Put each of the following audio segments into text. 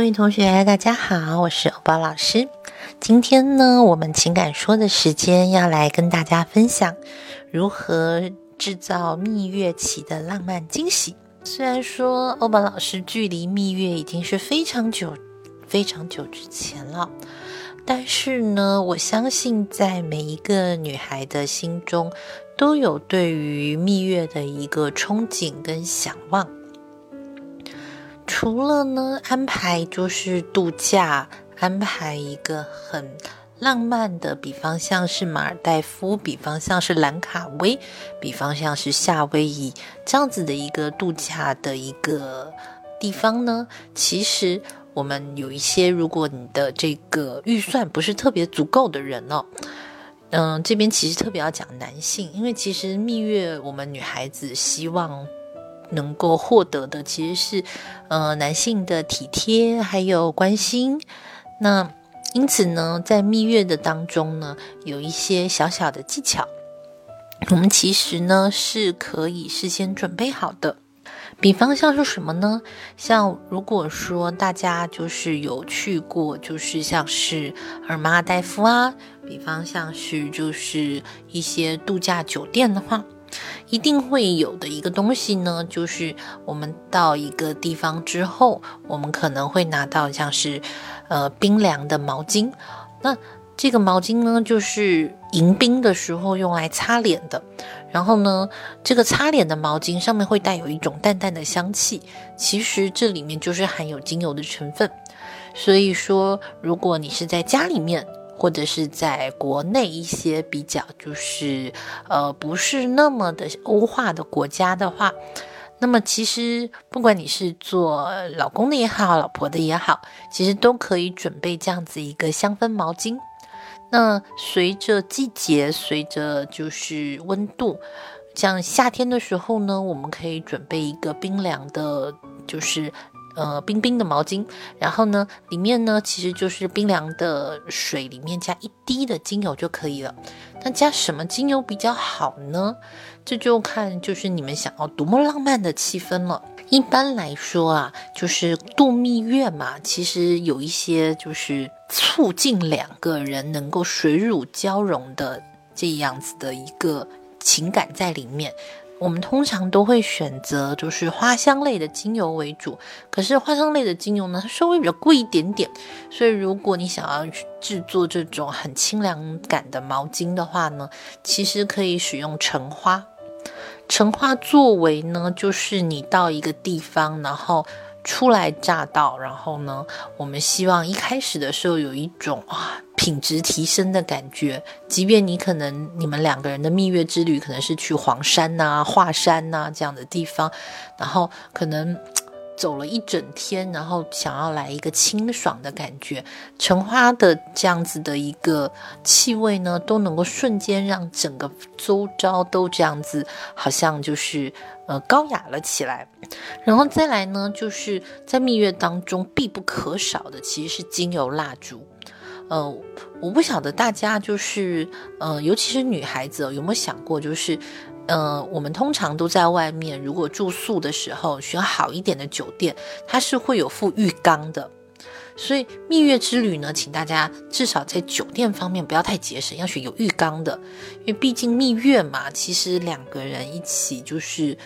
各位同学，大家好，我是欧宝老师。今天呢，我们情感说的时间要来跟大家分享如何制造蜜月期的浪漫惊喜。虽然说欧宝老师距离蜜月已经是非常久、非常久之前了，但是呢，我相信在每一个女孩的心中都有对于蜜月的一个憧憬跟想望。除了呢，安排就是度假，安排一个很浪漫的，比方像是马尔代夫，比方像是兰卡威，比方像是夏威夷这样子的一个度假的一个地方呢。其实我们有一些，如果你的这个预算不是特别足够的人哦，嗯，这边其实特别要讲男性，因为其实蜜月我们女孩子希望。能够获得的其实是，呃，男性的体贴还有关心。那因此呢，在蜜月的当中呢，有一些小小的技巧，我们其实呢是可以事先准备好的。比方像是什么呢？像如果说大家就是有去过，就是像是尔马尔代夫啊，比方像是就是一些度假酒店的话。一定会有的一个东西呢，就是我们到一个地方之后，我们可能会拿到像是，呃，冰凉的毛巾。那这个毛巾呢，就是迎宾的时候用来擦脸的。然后呢，这个擦脸的毛巾上面会带有一种淡淡的香气，其实这里面就是含有精油的成分。所以说，如果你是在家里面。或者是在国内一些比较就是呃不是那么的欧化的国家的话，那么其实不管你是做老公的也好，老婆的也好，其实都可以准备这样子一个香氛毛巾。那随着季节，随着就是温度，像夏天的时候呢，我们可以准备一个冰凉的，就是。呃，冰冰的毛巾，然后呢，里面呢其实就是冰凉的水，里面加一滴的精油就可以了。那加什么精油比较好呢？这就看就是你们想要多么浪漫的气氛了。一般来说啊，就是度蜜月嘛，其实有一些就是促进两个人能够水乳交融的这样子的一个情感在里面。我们通常都会选择就是花香类的精油为主，可是花香类的精油呢，它稍微比较贵一点点，所以如果你想要去制作这种很清凉感的毛巾的话呢，其实可以使用橙花。橙花作为呢，就是你到一个地方，然后。初来乍到，然后呢，我们希望一开始的时候有一种啊品质提升的感觉。即便你可能你们两个人的蜜月之旅可能是去黄山呐、华山呐这样的地方，然后可能。走了一整天，然后想要来一个清爽的感觉，橙花的这样子的一个气味呢，都能够瞬间让整个周遭都这样子，好像就是呃高雅了起来。然后再来呢，就是在蜜月当中必不可少的，其实是精油蜡烛。呃，我不晓得大家就是呃，尤其是女孩子有没有想过，就是。呃，我们通常都在外面，如果住宿的时候选好一点的酒店，它是会有附浴缸的。所以蜜月之旅呢，请大家至少在酒店方面不要太节省，要选有浴缸的，因为毕竟蜜月嘛，其实两个人一起就是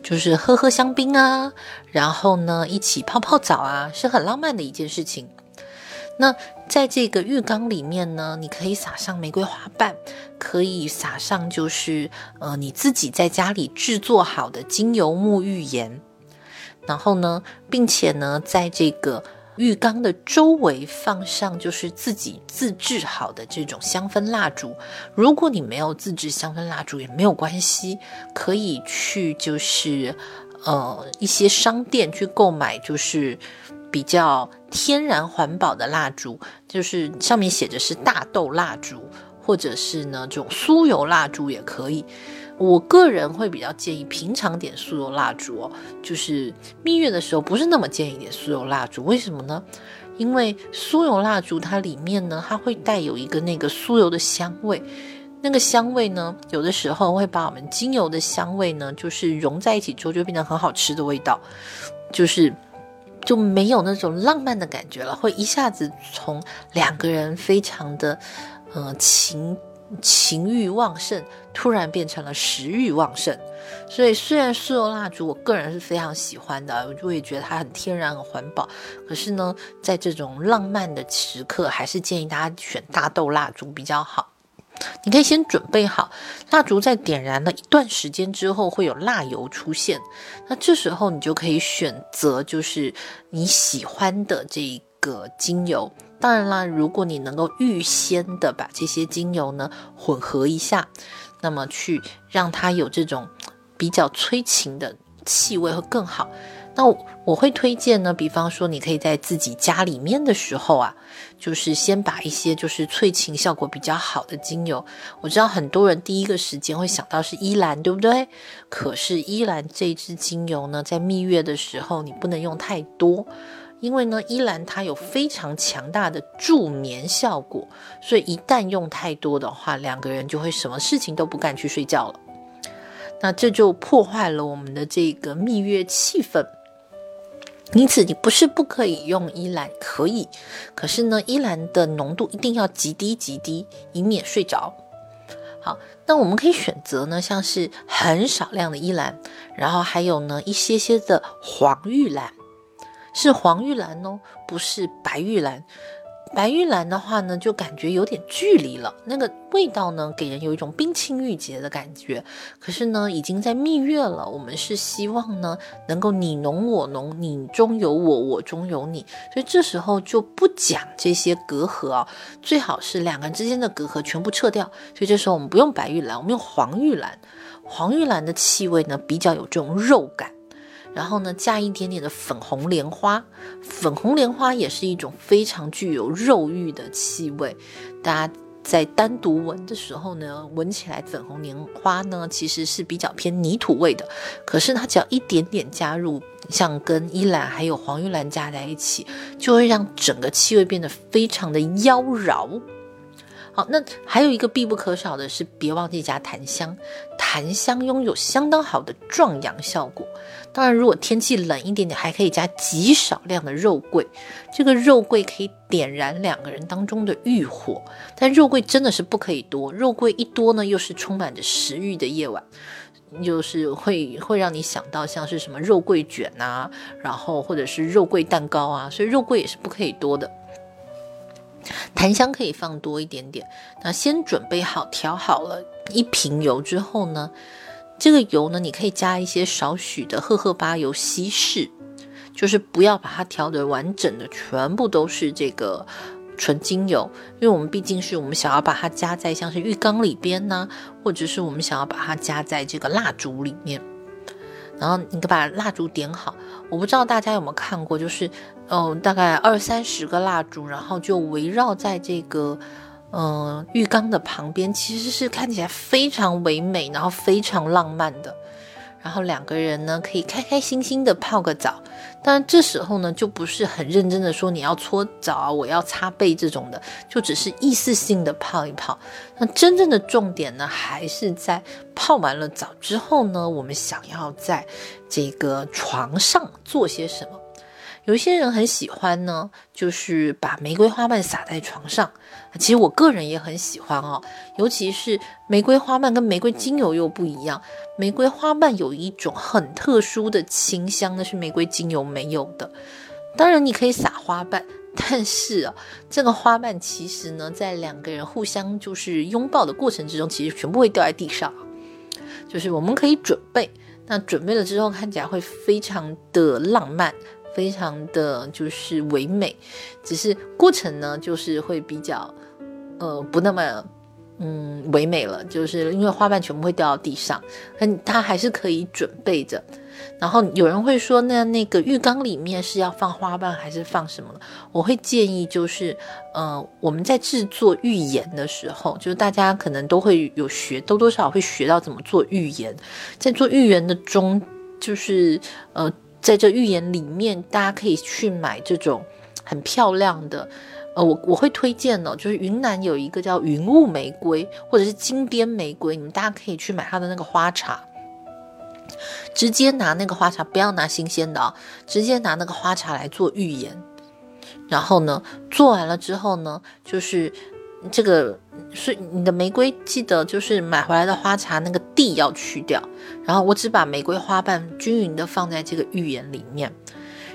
就是喝喝香槟啊，然后呢一起泡泡澡啊，是很浪漫的一件事情。那在这个浴缸里面呢，你可以撒上玫瑰花瓣，可以撒上就是呃你自己在家里制作好的精油沐浴盐，然后呢，并且呢，在这个浴缸的周围放上就是自己自制好的这种香氛蜡烛。如果你没有自制香氛蜡烛也没有关系，可以去就是呃一些商店去购买，就是。比较天然环保的蜡烛，就是上面写着是大豆蜡烛，或者是呢这种酥油蜡烛也可以。我个人会比较建议平常点酥油蜡烛哦，就是蜜月的时候不是那么建议点酥油蜡烛。为什么呢？因为酥油蜡烛它里面呢，它会带有一个那个酥油的香味，那个香味呢，有的时候会把我们精油的香味呢，就是融在一起之后就变成很好吃的味道，就是。就没有那种浪漫的感觉了，会一下子从两个人非常的，呃情情欲旺盛，突然变成了食欲旺盛。所以虽然酥油蜡烛我个人是非常喜欢的，我也觉得它很天然、很环保。可是呢，在这种浪漫的时刻，还是建议大家选大豆蜡烛比较好。你可以先准备好蜡烛，在点燃了一段时间之后，会有蜡油出现。那这时候你就可以选择就是你喜欢的这个精油。当然啦，如果你能够预先的把这些精油呢混合一下，那么去让它有这种比较催情的气味会更好。那我会推荐呢，比方说你可以在自己家里面的时候啊，就是先把一些就是催情效果比较好的精油。我知道很多人第一个时间会想到是依兰，对不对？可是依兰这支精油呢，在蜜月的时候你不能用太多，因为呢依兰它有非常强大的助眠效果，所以一旦用太多的话，两个人就会什么事情都不敢去睡觉了。那这就破坏了我们的这个蜜月气氛。因此，你不是不可以用依兰，可以，可是呢，依兰的浓度一定要极低极低，以免睡着。好，那我们可以选择呢，像是很少量的依兰，然后还有呢一些些的黄玉兰，是黄玉兰哦，不是白玉兰。白玉兰的话呢，就感觉有点距离了，那个味道呢，给人有一种冰清玉洁的感觉。可是呢，已经在蜜月了，我们是希望呢，能够你浓我浓，你中有我，我中有你，所以这时候就不讲这些隔阂啊，最好是两个人之间的隔阂全部撤掉。所以这时候我们不用白玉兰，我们用黄玉兰。黄玉兰的气味呢，比较有这种肉感。然后呢，加一点点的粉红莲花，粉红莲花也是一种非常具有肉欲的气味。大家在单独闻的时候呢，闻起来粉红莲花呢其实是比较偏泥土味的。可是它只要一点点加入，像跟依兰还有黄玉兰加在一起，就会让整个气味变得非常的妖娆。好，那还有一个必不可少的是，别忘记加檀香。檀香拥有相当好的壮阳效果。当然，如果天气冷一点点，还可以加极少量的肉桂。这个肉桂可以点燃两个人当中的欲火，但肉桂真的是不可以多。肉桂一多呢，又是充满着食欲的夜晚，又是会会让你想到像是什么肉桂卷啊，然后或者是肉桂蛋糕啊，所以肉桂也是不可以多的。檀香可以放多一点点。那先准备好调好了一瓶油之后呢，这个油呢，你可以加一些少许的荷荷巴油稀释，就是不要把它调的完整的全部都是这个纯精油，因为我们毕竟是我们想要把它加在像是浴缸里边呢，或者是我们想要把它加在这个蜡烛里面。然后你把蜡烛点好，我不知道大家有没有看过，就是，嗯，大概二三十个蜡烛，然后就围绕在这个，嗯，浴缸的旁边，其实是看起来非常唯美，然后非常浪漫的。然后两个人呢，可以开开心心的泡个澡。当然这时候呢，就不是很认真的说你要搓澡啊，我要擦背这种的，就只是意思性的泡一泡。那真正的重点呢，还是在泡完了澡之后呢，我们想要在这个床上做些什么。有些人很喜欢呢，就是把玫瑰花瓣撒在床上。其实我个人也很喜欢哦，尤其是玫瑰花瓣跟玫瑰精油又不一样。玫瑰花瓣有一种很特殊的清香，那是玫瑰精油没有的。当然你可以撒花瓣，但是啊，这个花瓣其实呢，在两个人互相就是拥抱的过程之中，其实全部会掉在地上。就是我们可以准备，那准备了之后看起来会非常的浪漫。非常的就是唯美，只是过程呢，就是会比较，呃，不那么，嗯，唯美了，就是因为花瓣全部会掉到地上，但它还是可以准备着。然后有人会说，那那个浴缸里面是要放花瓣还是放什么？我会建议就是，呃，我们在制作浴盐的时候，就是大家可能都会有学，多多少少会学到怎么做浴盐，在做浴盐的中，就是呃。在这浴盐里面，大家可以去买这种很漂亮的，呃，我我会推荐呢，就是云南有一个叫云雾玫瑰或者是金边玫瑰，你们大家可以去买它的那个花茶。直接拿那个花茶，不要拿新鲜的啊，直接拿那个花茶来做浴盐。然后呢，做完了之后呢，就是这个，是你的玫瑰，记得就是买回来的花茶那个蒂要去掉。然后我只把玫瑰花瓣均匀的放在这个浴盐里面。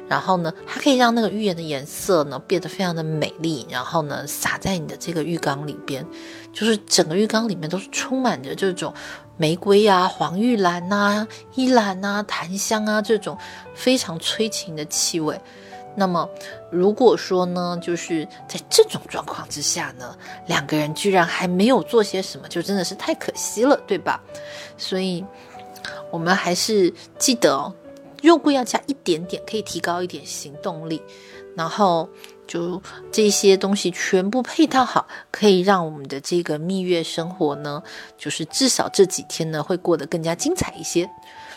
然后呢，它可以让那个浴盐的颜色呢变得非常的美丽。然后呢，洒在你的这个浴缸里边，就是整个浴缸里面都是充满着这种玫瑰啊、黄玉兰呐、依兰呐、檀香啊这种非常催情的气味。那么，如果说呢，就是在这种状况之下呢，两个人居然还没有做些什么，就真的是太可惜了，对吧？所以，我们还是记得哦。肉桂要加一点点，可以提高一点行动力。然后就这些东西全部配套好，可以让我们的这个蜜月生活呢，就是至少这几天呢会过得更加精彩一些。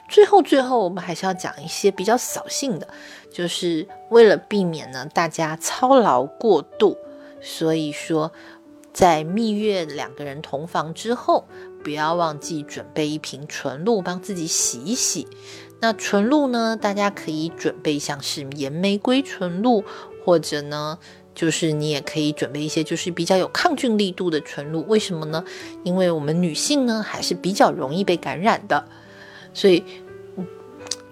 最后，最后我们还是要讲一些比较扫兴的，就是为了避免呢大家操劳过度，所以说在蜜月两个人同房之后，不要忘记准备一瓶纯露，帮自己洗一洗。那纯露呢？大家可以准备像是盐玫瑰纯露，或者呢，就是你也可以准备一些就是比较有抗菌力度的纯露。为什么呢？因为我们女性呢还是比较容易被感染的，所以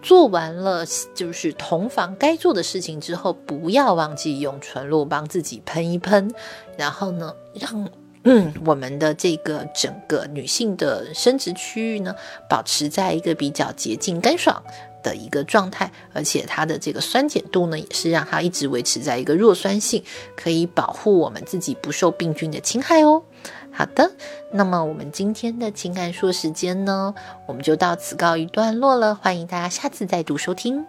做完了就是同房该做的事情之后，不要忘记用纯露帮自己喷一喷，然后呢，让。嗯，我们的这个整个女性的生殖区域呢，保持在一个比较洁净干爽的一个状态，而且它的这个酸碱度呢，也是让它一直维持在一个弱酸性，可以保护我们自己不受病菌的侵害哦。好的，那么我们今天的情感说时间呢，我们就到此告一段落了，欢迎大家下次再度收听。